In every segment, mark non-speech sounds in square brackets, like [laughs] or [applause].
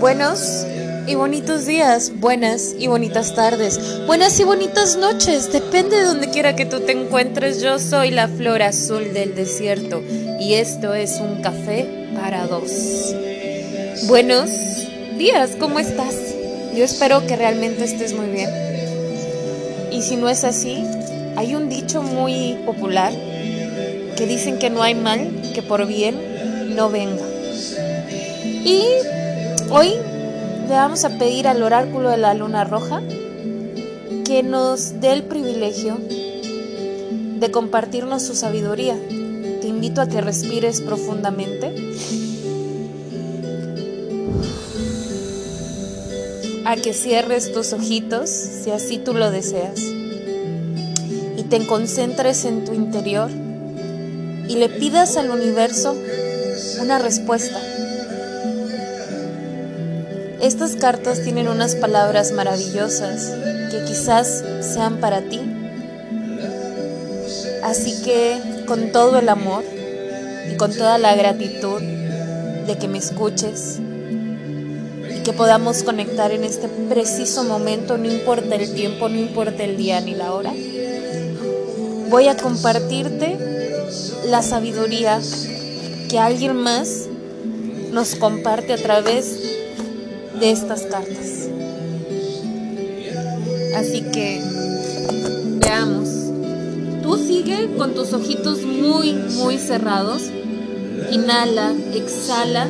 Buenos y bonitos días, buenas y bonitas tardes, buenas y bonitas noches, depende de donde quiera que tú te encuentres. Yo soy la flor azul del desierto y esto es un café para dos. Buenos días, ¿cómo estás? Yo espero que realmente estés muy bien. Y si no es así, hay un dicho muy popular que dicen que no hay mal que por bien no venga. Y hoy le vamos a pedir al oráculo de la luna roja que nos dé el privilegio de compartirnos su sabiduría. Te invito a que respires profundamente. A que cierres tus ojitos si así tú lo deseas. Y te concentres en tu interior y le pidas al universo una respuesta. Estas cartas tienen unas palabras maravillosas que quizás sean para ti. Así que con todo el amor y con toda la gratitud de que me escuches y que podamos conectar en este preciso momento, no importa el tiempo, no importa el día ni la hora, voy a compartirte la sabiduría que alguien más nos comparte a través de estas cartas. Así que veamos. Tú sigue con tus ojitos muy, muy cerrados. Inhala, exhala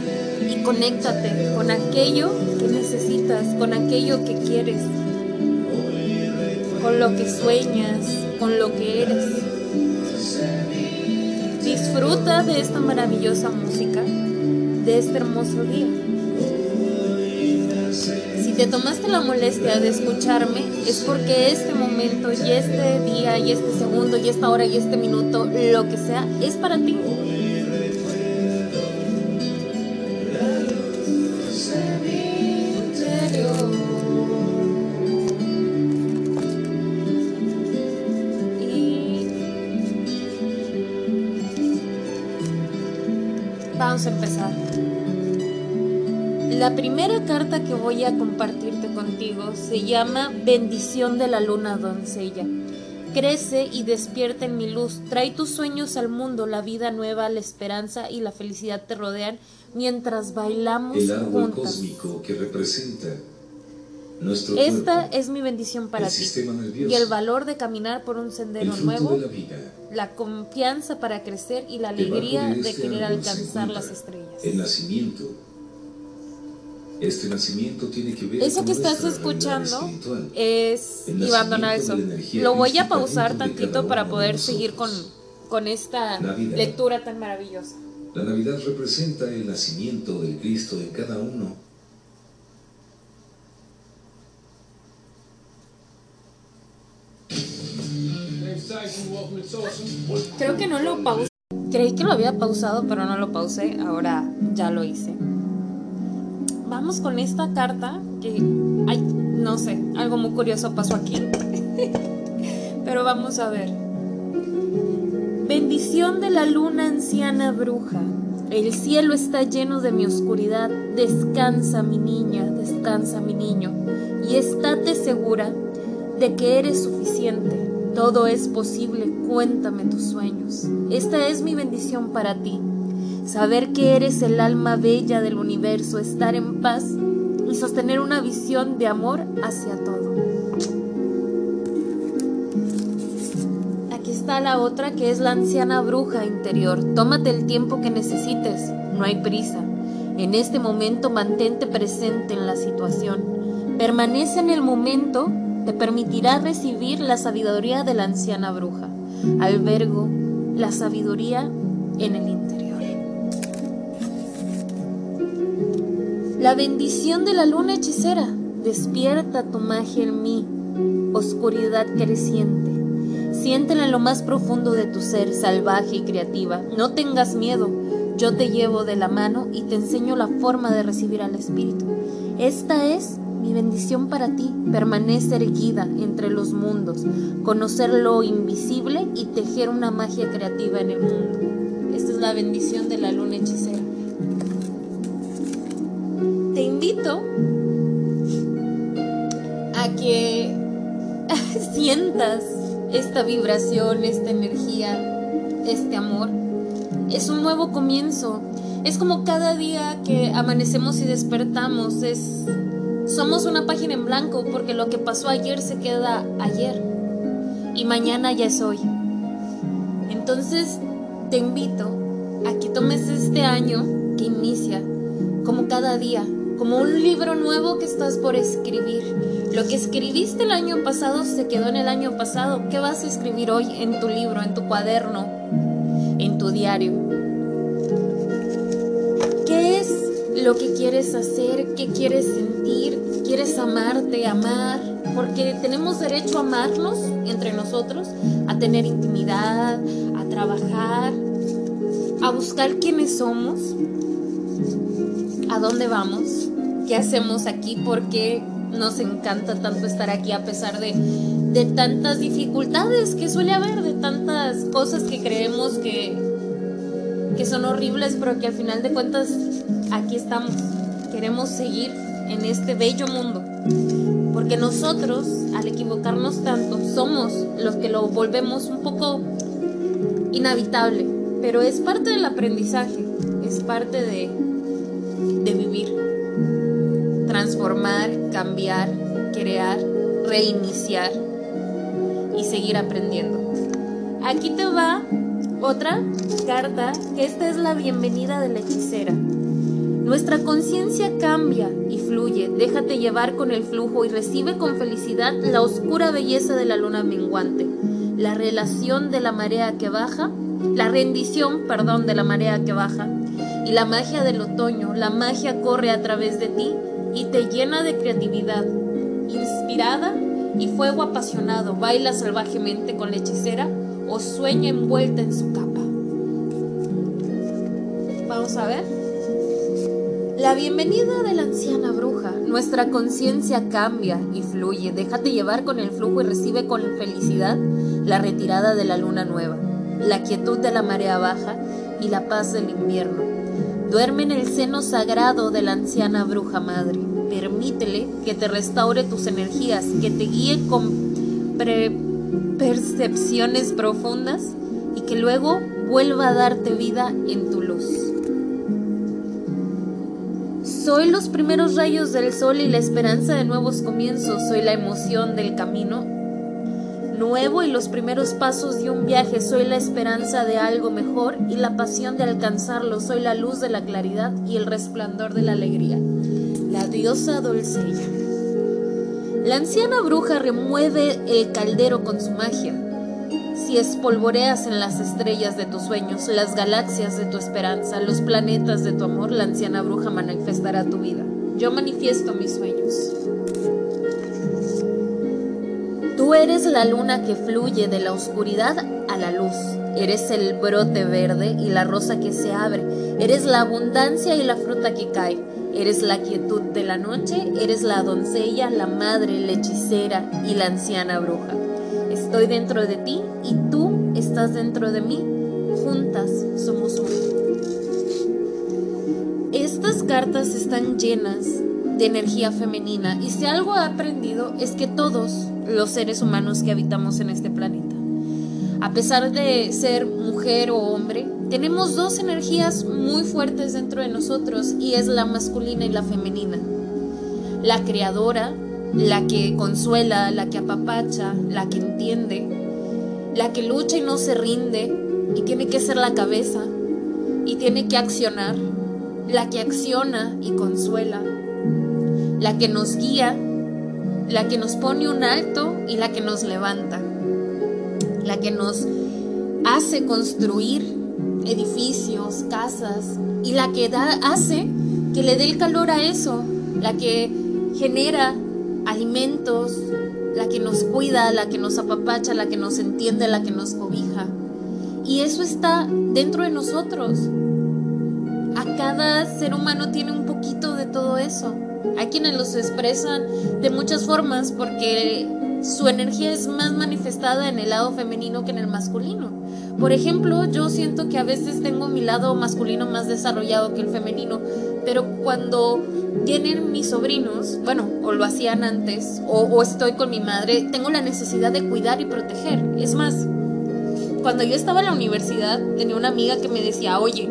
y conéctate con aquello que necesitas, con aquello que quieres, con lo que sueñas, con lo que eres. Disfruta de esta maravillosa música, de este hermoso día. Te tomaste la molestia de escucharme, es porque este momento y este día y este segundo y esta hora y este minuto, lo que sea, es para ti. Vamos a empezar. La primera carta que voy a compartirte contigo se llama Bendición de la luna doncella. Crece y despierta en mi luz, trae tus sueños al mundo, la vida nueva, la esperanza y la felicidad te rodean mientras bailamos El árbol juntas. cósmico que representa nuestro Esta cuerpo, es mi bendición para ti nervioso, y el valor de caminar por un sendero nuevo, la vida. la confianza para crecer y la alegría de este querer alcanzar las estrellas. El nacimiento. Este nacimiento tiene que ver Eso con que estás escuchando es Iván Donaldson. Lo voy a pausar tantito para poder seguir con, con esta Navidad. lectura tan maravillosa. La Navidad representa el nacimiento del Cristo en cada uno. Creo que no lo pausé. Creí que lo había pausado, pero no lo pausé. Ahora ya lo hice. Vamos con esta carta que, ay, no sé, algo muy curioso pasó aquí. [laughs] pero vamos a ver. Bendición de la luna anciana bruja. El cielo está lleno de mi oscuridad. Descansa mi niña, descansa mi niño. Y estate segura de que eres suficiente. Todo es posible. Cuéntame tus sueños. Esta es mi bendición para ti. Saber que eres el alma bella del universo, estar en paz y sostener una visión de amor hacia todo. Aquí está la otra que es la anciana bruja interior. Tómate el tiempo que necesites, no hay prisa. En este momento mantente presente en la situación. Permanece en el momento, te permitirá recibir la sabiduría de la anciana bruja. Albergo la sabiduría en el interior. La bendición de la luna hechicera. Despierta tu magia en mí, oscuridad creciente. Siéntela en lo más profundo de tu ser, salvaje y creativa. No tengas miedo, yo te llevo de la mano y te enseño la forma de recibir al Espíritu. Esta es mi bendición para ti, permanece erguida entre los mundos, conocer lo invisible y tejer una magia creativa en el mundo. Esta es la bendición de la luna hechicera. Invito a que [laughs] sientas esta vibración, esta energía, este amor. Es un nuevo comienzo. Es como cada día que amanecemos y despertamos. Es, somos una página en blanco porque lo que pasó ayer se queda ayer y mañana ya es hoy. Entonces te invito a que tomes este año que inicia como cada día, como un libro nuevo que estás por escribir. Lo que escribiste el año pasado se quedó en el año pasado. ¿Qué vas a escribir hoy en tu libro, en tu cuaderno, en tu diario? ¿Qué es lo que quieres hacer? ¿Qué quieres sentir? ¿Quieres amarte, amar? Porque tenemos derecho a amarnos entre nosotros, a tener intimidad, a trabajar, a buscar quiénes somos, a dónde vamos, qué hacemos aquí, por qué nos encanta tanto estar aquí a pesar de, de tantas dificultades que suele haber, de tantas cosas que creemos que, que son horribles, pero que al final de cuentas aquí estamos. Queremos seguir en este bello mundo. Porque nosotros, al equivocarnos tanto, somos los que lo volvemos un poco inhabitable pero es parte del aprendizaje, es parte de, transformar, cambiar, crear, reiniciar y seguir aprendiendo. Aquí te va otra carta, esta es la bienvenida de la hechicera. Nuestra conciencia cambia y fluye, déjate llevar con el flujo y recibe con felicidad la oscura belleza de la luna menguante, la relación de la marea que baja la rendición, perdón, de la marea que baja y la magia del otoño. La magia corre a través de ti y te llena de creatividad. Inspirada y fuego apasionado, baila salvajemente con la hechicera o sueña envuelta en su capa. Vamos a ver. La bienvenida de la anciana bruja. Nuestra conciencia cambia y fluye. Déjate llevar con el flujo y recibe con felicidad la retirada de la luna nueva la quietud de la marea baja y la paz del invierno. Duerme en el seno sagrado de la anciana bruja madre. Permítele que te restaure tus energías, que te guíe con percepciones profundas y que luego vuelva a darte vida en tu luz. Soy los primeros rayos del sol y la esperanza de nuevos comienzos. Soy la emoción del camino nuevo y los primeros pasos de un viaje. Soy la esperanza de algo mejor y la pasión de alcanzarlo. Soy la luz de la claridad y el resplandor de la alegría. La diosa Dulcella. La anciana bruja remueve el caldero con su magia. Si espolvoreas en las estrellas de tus sueños, las galaxias de tu esperanza, los planetas de tu amor, la anciana bruja manifestará tu vida. Yo manifiesto mis sueños. Tú eres la luna que fluye de la oscuridad a la luz. Eres el brote verde y la rosa que se abre. Eres la abundancia y la fruta que cae. Eres la quietud de la noche. Eres la doncella, la madre, la hechicera y la anciana bruja. Estoy dentro de ti y tú estás dentro de mí. Juntas somos uno. Estas cartas están llenas de energía femenina y si algo he aprendido es que todos los seres humanos que habitamos en este planeta, a pesar de ser mujer o hombre, tenemos dos energías muy fuertes dentro de nosotros y es la masculina y la femenina. La creadora, la que consuela, la que apapacha, la que entiende, la que lucha y no se rinde y tiene que ser la cabeza y tiene que accionar, la que acciona y consuela, la que nos guía, la que nos pone un alto y la que nos levanta, la que nos hace construir edificios, casas y la que da, hace que le dé el calor a eso, la que genera alimentos, la que nos cuida, la que nos apapacha, la que nos entiende, la que nos cobija. Y eso está dentro de nosotros. A cada ser humano tiene un poquito de todo eso. Hay quienes los expresan de muchas formas porque su energía es más manifestada en el lado femenino que en el masculino. Por ejemplo, yo siento que a veces tengo mi lado masculino más desarrollado que el femenino, Pero cuando tienen mis sobrinos, bueno, o lo hacían antes, o, o estoy con mi madre, tengo la necesidad de cuidar y proteger. Es más, cuando yo estaba en la universidad, tenía una amiga que me decía, oye,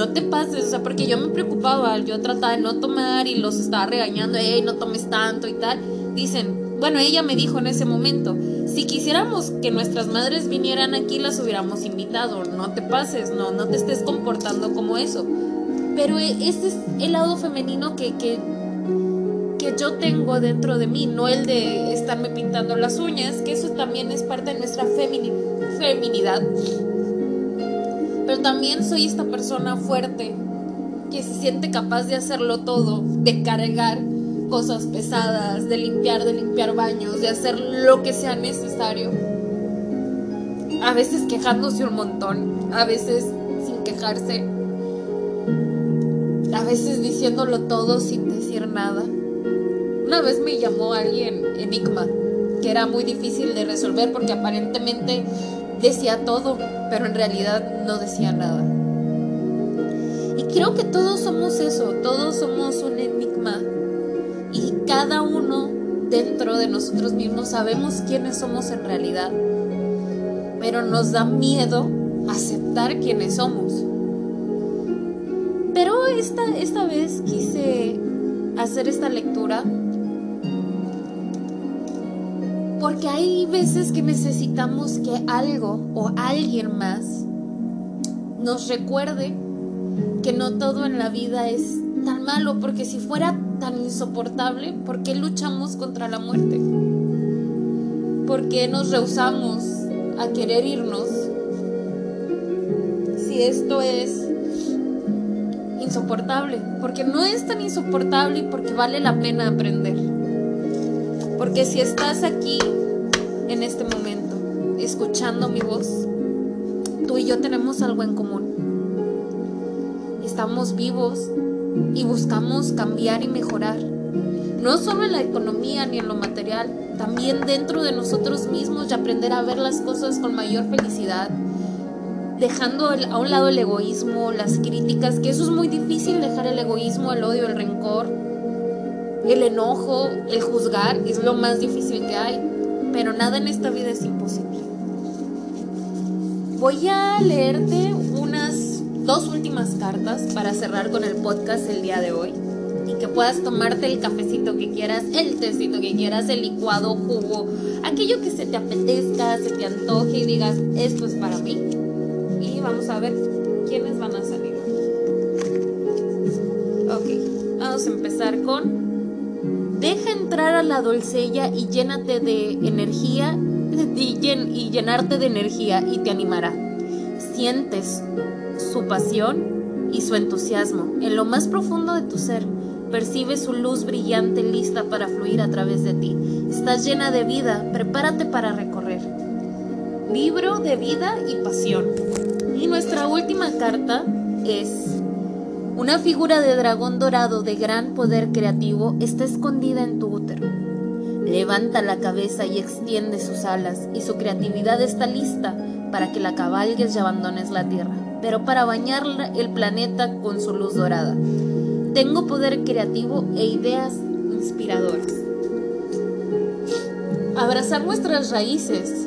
no te pases, o sea, porque yo me preocupaba, yo trataba de no tomar y los estaba regañando, hey, no tomes tanto y tal. Dicen, bueno, ella me dijo en ese momento, si quisiéramos que nuestras madres vinieran aquí, las hubiéramos invitado, no te pases, no, no te estés comportando como eso. Pero ese es el lado femenino que, que, que yo tengo dentro de mí, no el de estarme pintando las uñas, que eso también es parte de nuestra feminidad pero también soy esta persona fuerte que se siente capaz de hacerlo todo, de cargar cosas pesadas, de limpiar, de limpiar baños, de hacer lo que sea necesario. A veces quejándose un montón, a veces sin quejarse, a veces diciéndolo todo sin decir nada. Una vez me llamó alguien enigma, que era muy difícil de resolver porque aparentemente decía todo, pero en realidad no decía nada. Y creo que todos somos eso, todos somos un enigma. Y cada uno dentro de nosotros mismos sabemos quiénes somos en realidad. Pero nos da miedo aceptar quiénes somos. Pero esta, esta vez quise hacer esta lectura porque hay veces que necesitamos que algo o alguien más nos recuerde que no todo en la vida es tan malo, porque si fuera tan insoportable, ¿por qué luchamos contra la muerte? ¿Por qué nos rehusamos a querer irnos? Si esto es insoportable, porque no es tan insoportable y porque vale la pena aprender. Porque si estás aquí en este momento, escuchando mi voz, tú y yo tenemos algo en común. Estamos vivos y buscamos cambiar y mejorar. No solo en la economía ni en lo material, también dentro de nosotros mismos y aprender a ver las cosas con mayor felicidad, dejando a un lado el egoísmo, las críticas, que eso es muy difícil dejar el egoísmo, el odio, el rencor, el enojo, el juzgar es lo más difícil que hay, pero nada en esta vida es imposible. Voy a leerte unas dos últimas cartas para cerrar con el podcast el día de hoy y que puedas tomarte el cafecito que quieras, el tecito que quieras, el licuado, jugo, aquello que se te apetezca, se te antoje y digas, esto es para mí. Y vamos a ver quiénes van a salir. Ok, vamos a empezar con A la doncella y llénate de energía [laughs] y llenarte de energía y te animará. Sientes su pasión y su entusiasmo en lo más profundo de tu ser. Percibes su luz brillante lista para fluir a través de ti. Estás llena de vida, prepárate para recorrer. Libro de vida y pasión. Y nuestra última carta es una figura de dragón dorado de gran poder creativo está escondida en tu útero. Levanta la cabeza y extiende sus alas, y su creatividad está lista para que la cabalgues y abandones la tierra, pero para bañar el planeta con su luz dorada. Tengo poder creativo e ideas inspiradoras. Abrazar nuestras raíces.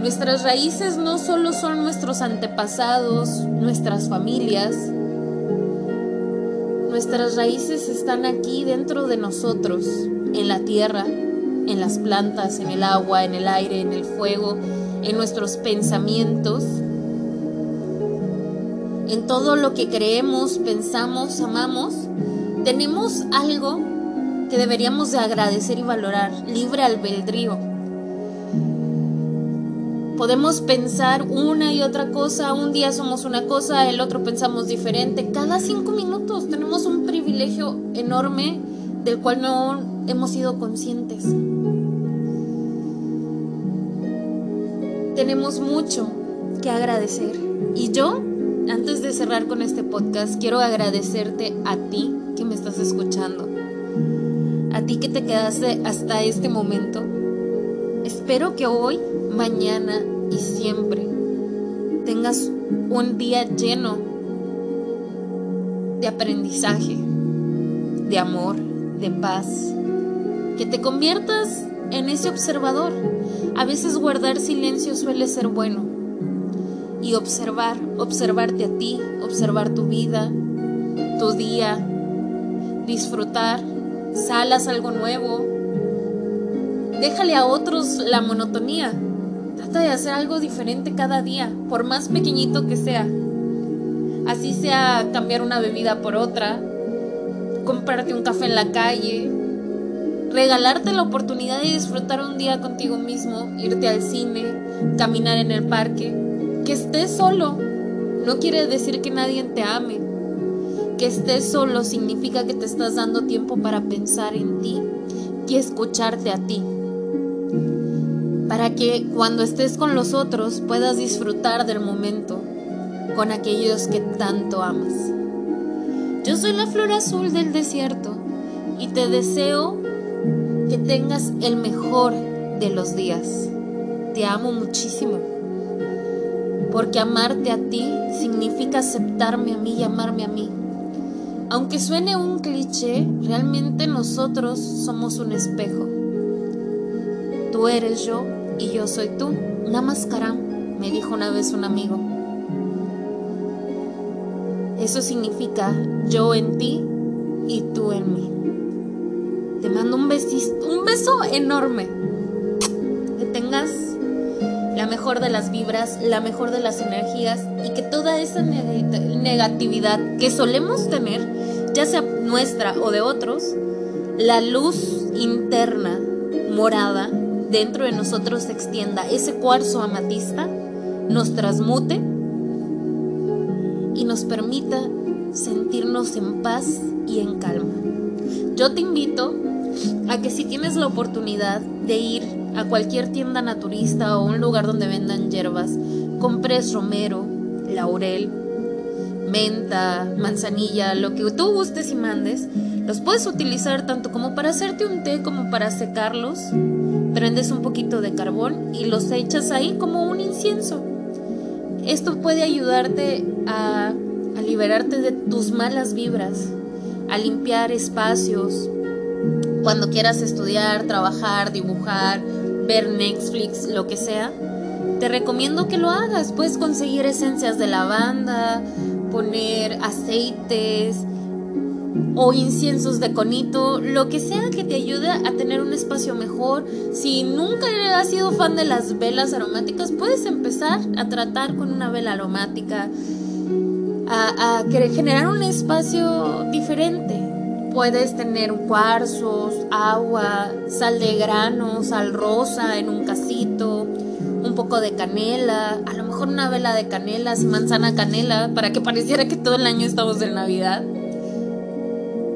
Nuestras raíces no solo son nuestros antepasados, nuestras familias, Nuestras raíces están aquí dentro de nosotros, en la tierra, en las plantas, en el agua, en el aire, en el fuego, en nuestros pensamientos, en todo lo que creemos, pensamos, amamos. Tenemos algo que deberíamos de agradecer y valorar, libre albedrío. Podemos pensar una y otra cosa, un día somos una cosa, el otro pensamos diferente. Cada cinco minutos tenemos un privilegio enorme del cual no hemos sido conscientes. Tenemos mucho que agradecer. Y yo, antes de cerrar con este podcast, quiero agradecerte a ti que me estás escuchando. A ti que te quedaste hasta este momento. Espero que hoy mañana y siempre tengas un día lleno de aprendizaje, de amor, de paz. Que te conviertas en ese observador. A veces guardar silencio suele ser bueno. Y observar, observarte a ti, observar tu vida, tu día, disfrutar, salas algo nuevo. Déjale a otros la monotonía. De hacer algo diferente cada día, por más pequeñito que sea. Así sea cambiar una bebida por otra, comprarte un café en la calle, regalarte la oportunidad de disfrutar un día contigo mismo, irte al cine, caminar en el parque, que estés solo. No quiere decir que nadie te ame. Que estés solo significa que te estás dando tiempo para pensar en ti y escucharte a ti. Para que cuando estés con los otros puedas disfrutar del momento con aquellos que tanto amas. Yo soy la flor azul del desierto y te deseo que tengas el mejor de los días. Te amo muchísimo. Porque amarte a ti significa aceptarme a mí y amarme a mí. Aunque suene un cliché, realmente nosotros somos un espejo. Tú eres yo y yo soy tú. Una máscara, me dijo una vez un amigo. Eso significa yo en ti y tú en mí. Te mando un, un beso enorme. Que tengas la mejor de las vibras, la mejor de las energías y que toda esa negatividad que solemos tener, ya sea nuestra o de otros, la luz interna morada dentro de nosotros se extienda, ese cuarzo amatista nos transmute y nos permita sentirnos en paz y en calma. Yo te invito a que si tienes la oportunidad de ir a cualquier tienda naturista o un lugar donde vendan hierbas, compres romero, laurel, menta, manzanilla, lo que tú gustes y mandes, los puedes utilizar tanto como para hacerte un té como para secarlos. Prendes un poquito de carbón y los echas ahí como un incienso. Esto puede ayudarte a, a liberarte de tus malas vibras, a limpiar espacios, cuando quieras estudiar, trabajar, dibujar, ver Netflix, lo que sea, te recomiendo que lo hagas. Puedes conseguir esencias de lavanda, poner aceites o inciensos de conito, lo que sea que te ayude a tener un espacio mejor. Si nunca has sido fan de las velas aromáticas, puedes empezar a tratar con una vela aromática, a, generar un espacio diferente. Puedes tener cuarzos, agua, sal de grano, sal rosa en un casito, un poco de canela, a lo mejor una vela de canela, sin manzana canela, para que pareciera que todo el año estamos en Navidad.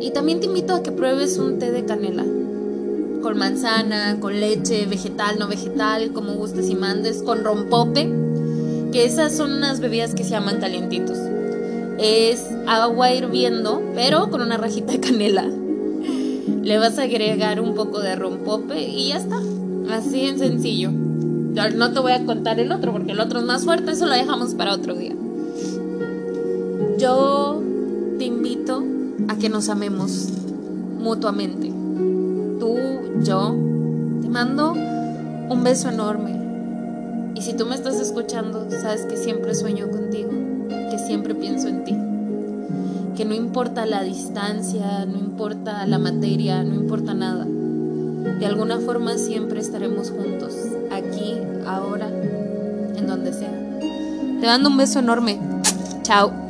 Y también te invito a que pruebes un té de canela, con manzana, con leche, vegetal, no vegetal, como gustes y mandes, con rompope, que esas son unas bebidas que se llaman calientitos es agua hirviendo, pero con una rajita de canela. Le vas a agregar un poco de rompope y ya está. Así en sencillo. No te voy a contar el otro porque el otro es más fuerte, eso lo dejamos para otro día. Yo que nos amemos mutuamente. Tú, yo, te mando un beso enorme. Y si tú me estás escuchando, sabes que siempre sueño contigo que siempre pienso en ti. Que no importa la distancia, no importa la materia, no importa nada. De alguna forma siempre estaremos juntos, aquí, ahora, en donde sea. Te mando un beso enorme. Chao.